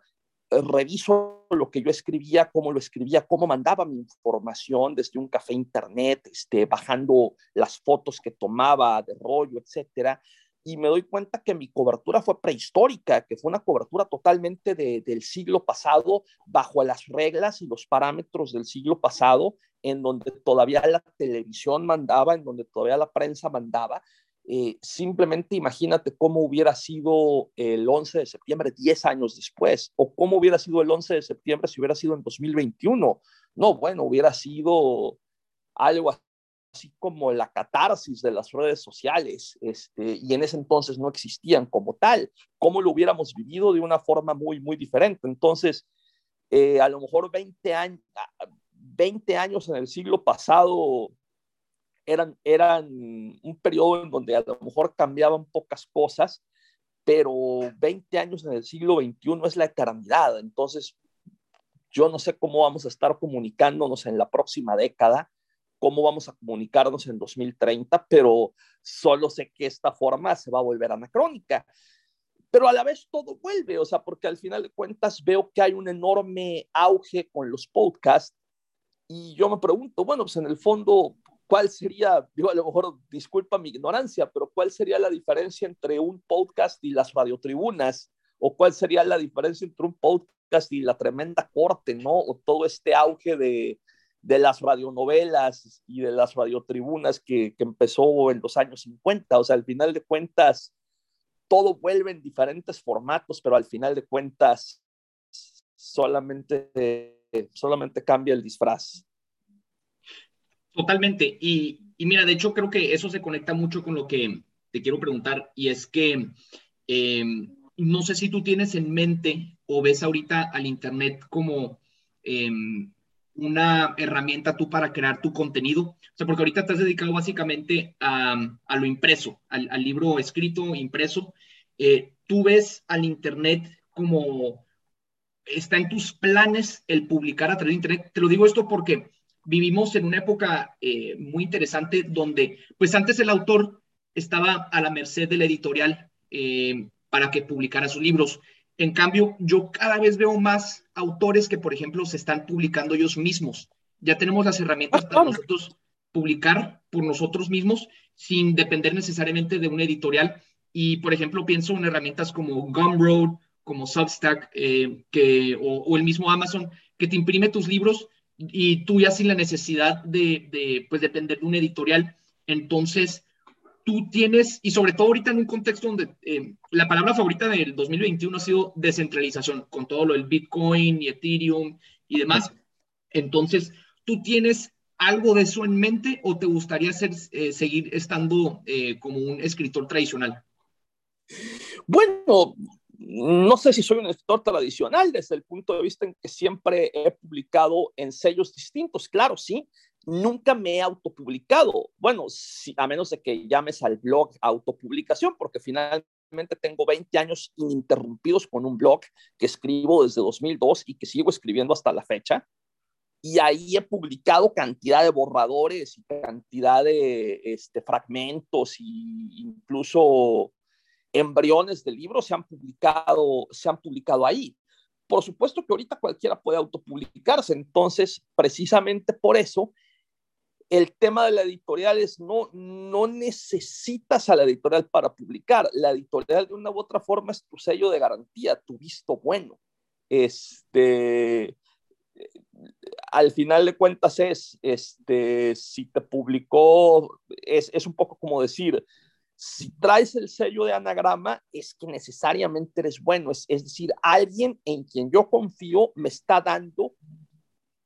reviso lo que yo escribía, cómo lo escribía, cómo mandaba mi información desde un café internet, este, bajando las fotos que tomaba de rollo, etcétera. Y me doy cuenta que mi cobertura fue prehistórica, que fue una cobertura totalmente de, del siglo pasado, bajo las reglas y los parámetros del siglo pasado, en donde todavía la televisión mandaba, en donde todavía la prensa mandaba. Eh, simplemente imagínate cómo hubiera sido el 11 de septiembre 10 años después, o cómo hubiera sido el 11 de septiembre si hubiera sido en 2021. No, bueno, hubiera sido algo así como la catarsis de las redes sociales, este, y en ese entonces no existían como tal, cómo lo hubiéramos vivido de una forma muy, muy diferente. Entonces, eh, a lo mejor 20 años, 20 años en el siglo pasado eran, eran un periodo en donde a lo mejor cambiaban pocas cosas, pero 20 años en el siglo XXI es la eternidad. Entonces, yo no sé cómo vamos a estar comunicándonos en la próxima década, cómo vamos a comunicarnos en 2030, pero solo sé que esta forma se va a volver anacrónica. Pero a la vez todo vuelve, o sea, porque al final de cuentas veo que hay un enorme auge con los podcasts y yo me pregunto, bueno, pues en el fondo, ¿cuál sería, digo, a lo mejor disculpa mi ignorancia, pero cuál sería la diferencia entre un podcast y las radiotribunas? ¿O cuál sería la diferencia entre un podcast y la tremenda corte, ¿no? O todo este auge de, de las radionovelas y de las radiotribunas que, que empezó en los años 50. O sea, al final de cuentas, todo vuelve en diferentes formatos, pero al final de cuentas, solamente, solamente cambia el disfraz. Totalmente. Y, mira, de hecho, creo que eso se conecta mucho con lo que te quiero preguntar, y es que eh, no sé si tú tienes en mente o ves ahorita al Internet como eh, una herramienta tú para crear tu contenido? O sea, porque ahorita te has dedicado básicamente a, lo impreso, al, al, libro escrito, impreso. Eh, ¿Tú ves al Internet como está en tus planes el publicar a través de Internet? Te lo digo esto porque vivimos en una época eh, muy interesante donde, pues antes el autor estaba a la merced de la editorial eh, para que publicara sus libros. En cambio, yo cada vez veo más autores que, por ejemplo, se están publicando ellos mismos. Ya tenemos las herramientas para nosotros publicar por nosotros mismos sin depender necesariamente de una editorial. Y, por ejemplo, pienso en herramientas como Gumroad, como Substack, eh, que, o, o, el mismo Amazon, que te imprime tus libros y tú ya sin la necesidad de, de pues, depender de una editorial. Entonces, tú tienes, y sobre todo ahorita en un contexto donde eh, la palabra favorita del 2021 ha sido descentralización, con todo lo del Bitcoin y Ethereum y demás. Entonces, ¿tú tienes algo de eso en mente o te gustaría ser, eh, seguir estando eh, como un escritor tradicional? Bueno, no sé si soy un escritor tradicional desde el punto de vista en que siempre he publicado en sellos distintos. Claro, sí, nunca me he autopublicado. Bueno, si, a menos de que llames al blog autopublicación, porque finalmente tengo 20 años ininterrumpidos con un blog que escribo desde 2002 y que sigo escribiendo hasta la fecha. Y ahí he publicado cantidad de borradores y cantidad de este, fragmentos e incluso embriones de libros se han publicado, se han publicado ahí. Por supuesto que ahorita cualquiera puede autopublicarse, entonces precisamente por eso el tema de la editorial es no, no necesitas a la editorial para publicar. La editorial de una u otra forma es tu sello de garantía, tu visto bueno. Este, al final de cuentas es, este, si te publicó, es, es un poco como decir, si traes el sello de anagrama, es que necesariamente eres bueno. Es, decir, alguien en quien yo confío me está dando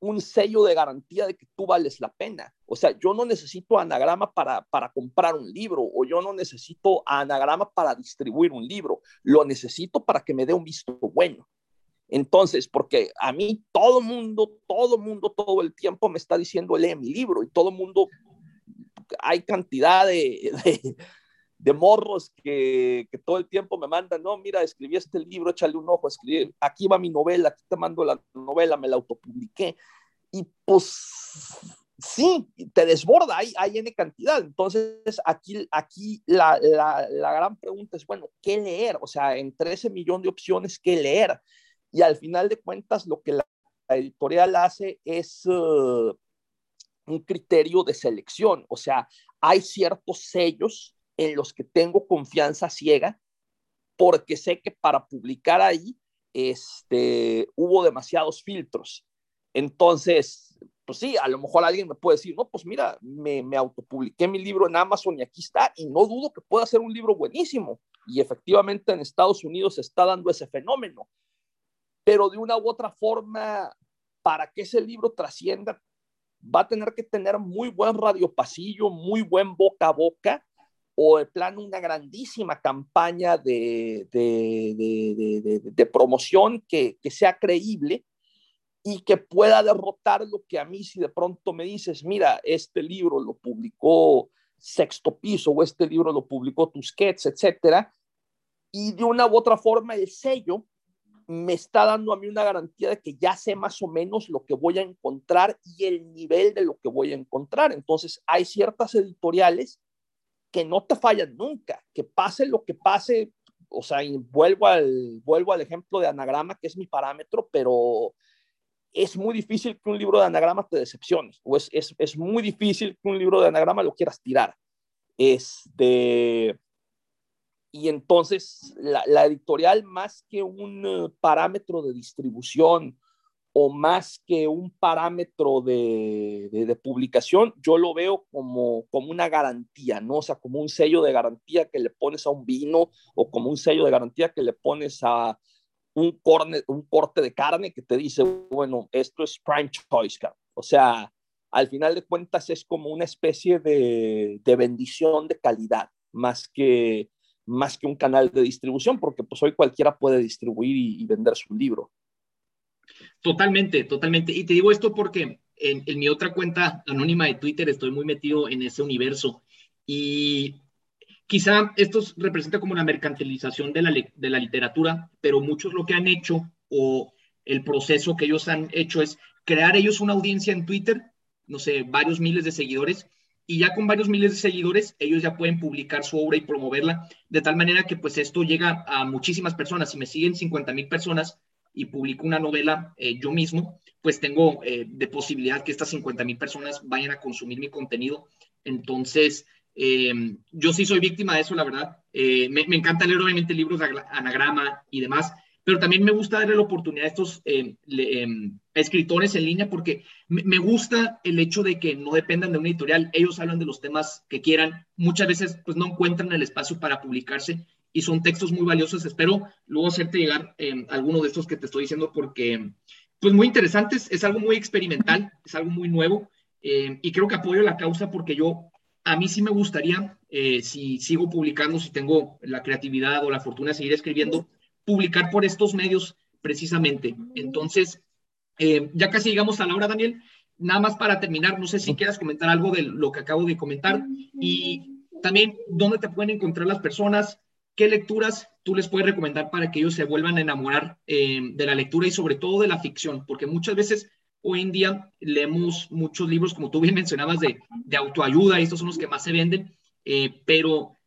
un sello de garantía de que tú vales la pena. O sea, yo no necesito anagrama para, para comprar un libro o yo no necesito anagrama para distribuir un libro. Lo necesito para que me dé un visto bueno. Entonces, porque a mí todo mundo, todo mundo, todo el tiempo me está diciendo, lee mi libro y todo mundo, hay cantidad de de morros que, todo el tiempo me mandan, no, mira, escribí este libro, échale un ojo, escribí, aquí va mi novela, aquí te mando la novela, me la autopubliqué. Y pues sí, te desborda, hay, hay N cantidad. Entonces, aquí, aquí la, la, la, gran pregunta es, bueno, ¿qué leer? O sea, entre ese millón de opciones, ¿qué leer? Y al final de cuentas, lo que la, editorial hace es uh, un criterio de selección. O sea, hay ciertos sellos en los que tengo confianza ciega, porque sé que para publicar ahí este, hubo demasiados filtros. Entonces, pues sí, a lo mejor alguien me puede decir, no, pues mira, me, me autopubliqué mi libro en Amazon y aquí está, y no dudo que pueda ser un libro buenísimo. Y efectivamente en Estados Unidos se está dando ese fenómeno. Pero de una u otra forma, para que ese libro trascienda, va a tener que tener muy buen radiopasillo, muy buen boca a boca, o de plano una grandísima campaña de, de, de, de promoción que, que sea creíble y que pueda derrotar lo que a mí si de pronto me dices, mira, este libro lo publicó Sexto Piso o este libro lo publicó Tusquets, etcétera, y de una u otra forma el sello me está dando a mí una garantía de que ya sé más o menos lo que voy a encontrar y el nivel de lo que voy a encontrar. Entonces, hay ciertas editoriales que no te fallan nunca, que pase lo que pase, o sea, vuelvo al, vuelvo al ejemplo de anagrama, que es mi parámetro, pero es muy difícil que un libro de anagrama te decepcione, o es, es, es muy difícil que un libro de anagrama lo quieras tirar. Este, y entonces la, la editorial, más que un uh, parámetro de distribución o más que un parámetro de, publicación, yo lo veo como, como una garantía, ¿no? O sea, como un sello de garantía que le pones a un vino o como un sello de garantía que le pones a, un, corne, corte de carne que te dice, bueno, esto es prime choice, O sea, al final de cuentas es como una especie de, de bendición de calidad, más que, más que un canal de distribución, porque pues hoy cualquiera puede distribuir y vender su libro. Totalmente, totalmente. Y te digo esto porque en, mi otra cuenta anónima de Twitter estoy muy metido en ese universo y Quizá esto representa como la mercantilización de la, de la literatura, pero muchos lo que han hecho o el proceso que ellos han hecho es crear ellos una audiencia en Twitter, no sé, varios miles de seguidores, y ya con varios miles de seguidores, ellos ya pueden publicar su obra y promoverla, de tal manera que pues esto llega a muchísimas personas. Si me siguen 50 mil personas y publico una novela eh, yo mismo, pues tengo eh, de posibilidad que estas 50 mil personas vayan a consumir mi contenido. Entonces, eh, yo sí soy víctima de eso, la verdad. Eh, me, encanta leer obviamente libros de anagrama y demás, pero también me gusta darle la oportunidad a estos le, em, escritores en línea porque me, me, gusta el hecho de que no dependan de una editorial. Ellos hablan de los temas que quieran. Muchas veces pues no encuentran el espacio para publicarse y son textos muy valiosos. Espero luego hacerte llegar eh, alguno de estos que te estoy diciendo porque pues muy interesantes. Es algo muy experimental, es algo muy nuevo. Eh, y creo que apoyo la causa porque yo a mí sí me gustaría, eh, si sigo publicando, si tengo la creatividad o la fortuna de seguir escribiendo, publicar por estos medios precisamente. Entonces, eh, ya casi llegamos a la hora, Daniel. Nada más para terminar, no sé si quieras comentar algo de lo que acabo de comentar y también dónde te pueden encontrar las personas, qué lecturas tú les puedes recomendar para que ellos se vuelvan a enamorar eh, de la lectura y sobre todo de la ficción, porque muchas veces hoy en día leemos muchos libros, como tú bien mencionabas, de, autoayuda, y estos son los que más se venden, eh, pero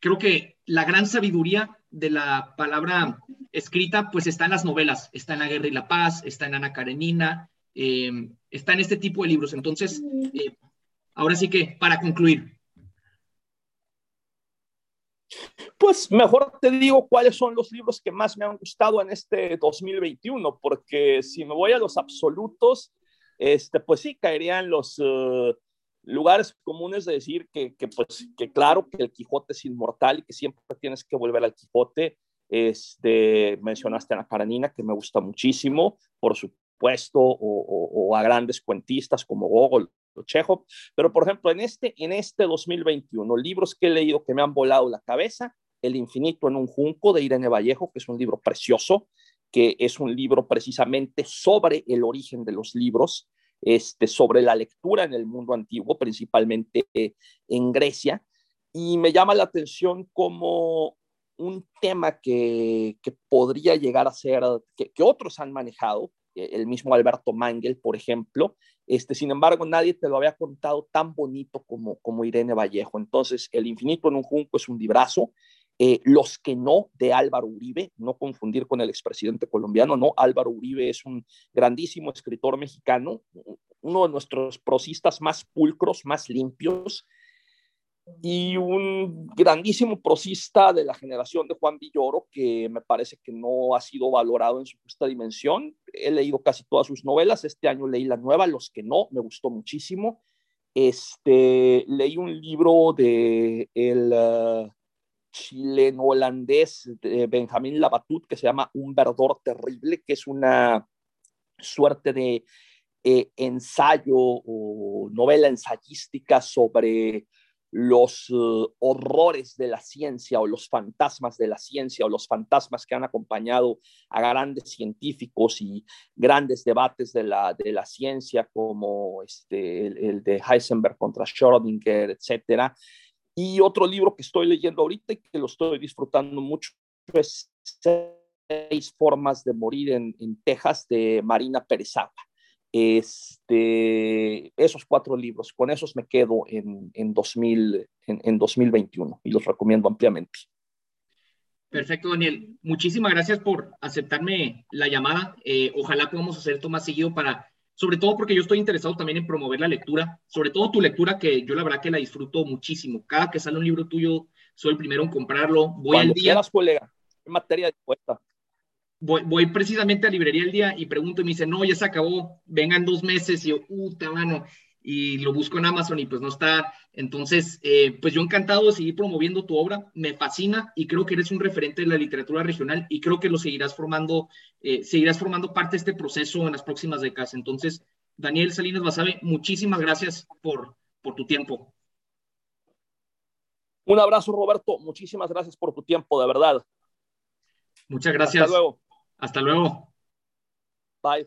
creo que la gran sabiduría de la palabra escrita, pues está en las novelas, está en La Guerra y la Paz, está en Ana Karenina, eh, está en este tipo de libros. Entonces, ahora sí que, para concluir, Pues mejor te digo cuáles son los libros que más me han gustado en este 2021, porque si me voy a los absolutos, este, pues sí, caerían los uh, lugares comunes de decir que, que, pues, que claro que el Quijote es inmortal y que siempre tienes que volver al Quijote. Este, mencionaste a la Karenina, que me gusta muchísimo, por supuesto, o a grandes cuentistas como Gogol Pero por ejemplo, en este, en este 2021, libros que he leído que me han volado la cabeza, El infinito en un junco de Irene Vallejo, que es un libro precioso, que es un libro precisamente sobre el origen de los libros, este, sobre la lectura en el mundo antiguo, principalmente en Grecia, y me llama la atención como un tema que, que podría llegar a ser, que, que otros han manejado, el mismo Alberto Mangel, por ejemplo. Este, sin embargo, nadie te lo había contado tan bonito como, como Irene Vallejo. Entonces, El infinito en un junco es un librazo. Eh, Los que no, de Álvaro Uribe, no confundir con el expresidente colombiano, no, Álvaro Uribe es un grandísimo escritor mexicano, uno de nuestros prosistas más pulcros, más limpios, y un grandísimo prosista de la generación de Juan Villoro, que me parece que no ha sido valorado en su justa dimensión. He leído casi todas sus novelas, este año leí la nueva, Los que no, me gustó muchísimo. Este, leí un libro de el uh, chileno-holandés Benjamín Labatut que se llama Un verdor terrible, que es una suerte de eh, ensayo o novela ensayística sobre los uh, horrores de la ciencia o los fantasmas de la ciencia o los fantasmas que han acompañado a grandes científicos y grandes debates de la, de la ciencia como este, el, de Heisenberg contra Schrödinger, etcétera. Y otro libro que estoy leyendo ahorita y que lo estoy disfrutando mucho es Seis formas de morir en, en Texas de Marina Perezaba. Este, esos cuatro libros, con esos me quedo en, en, 2000, en, en 2021 y los recomiendo ampliamente. Perfecto, Daniel. Muchísimas gracias por aceptarme la llamada. Eh, ojalá podamos hacer esto más seguido para, sobre todo porque yo estoy interesado también en promover la lectura, sobre todo tu lectura, que yo la verdad que la disfruto muchísimo. Cada que sale un libro tuyo, soy el primero en comprarlo. Voy Cuando al día. quieras, colega, en materia de puesta voy, voy, precisamente a librería el día y pregunto y me dice, no, ya se acabó, vengan dos meses y yo, puta mano, y lo busco en Amazon y pues no está. Entonces, eh, pues yo encantado de seguir promoviendo tu obra, me fascina y creo que eres un referente de la literatura regional y creo que lo seguirás formando, eh, seguirás formando parte de este proceso en las próximas décadas. Entonces, Daniel Salinas Basabe, muchísimas gracias por, por tu tiempo. Un abrazo, Roberto. Muchísimas gracias por tu tiempo, de verdad. Muchas gracias. Hasta luego. Hasta luego. Bye.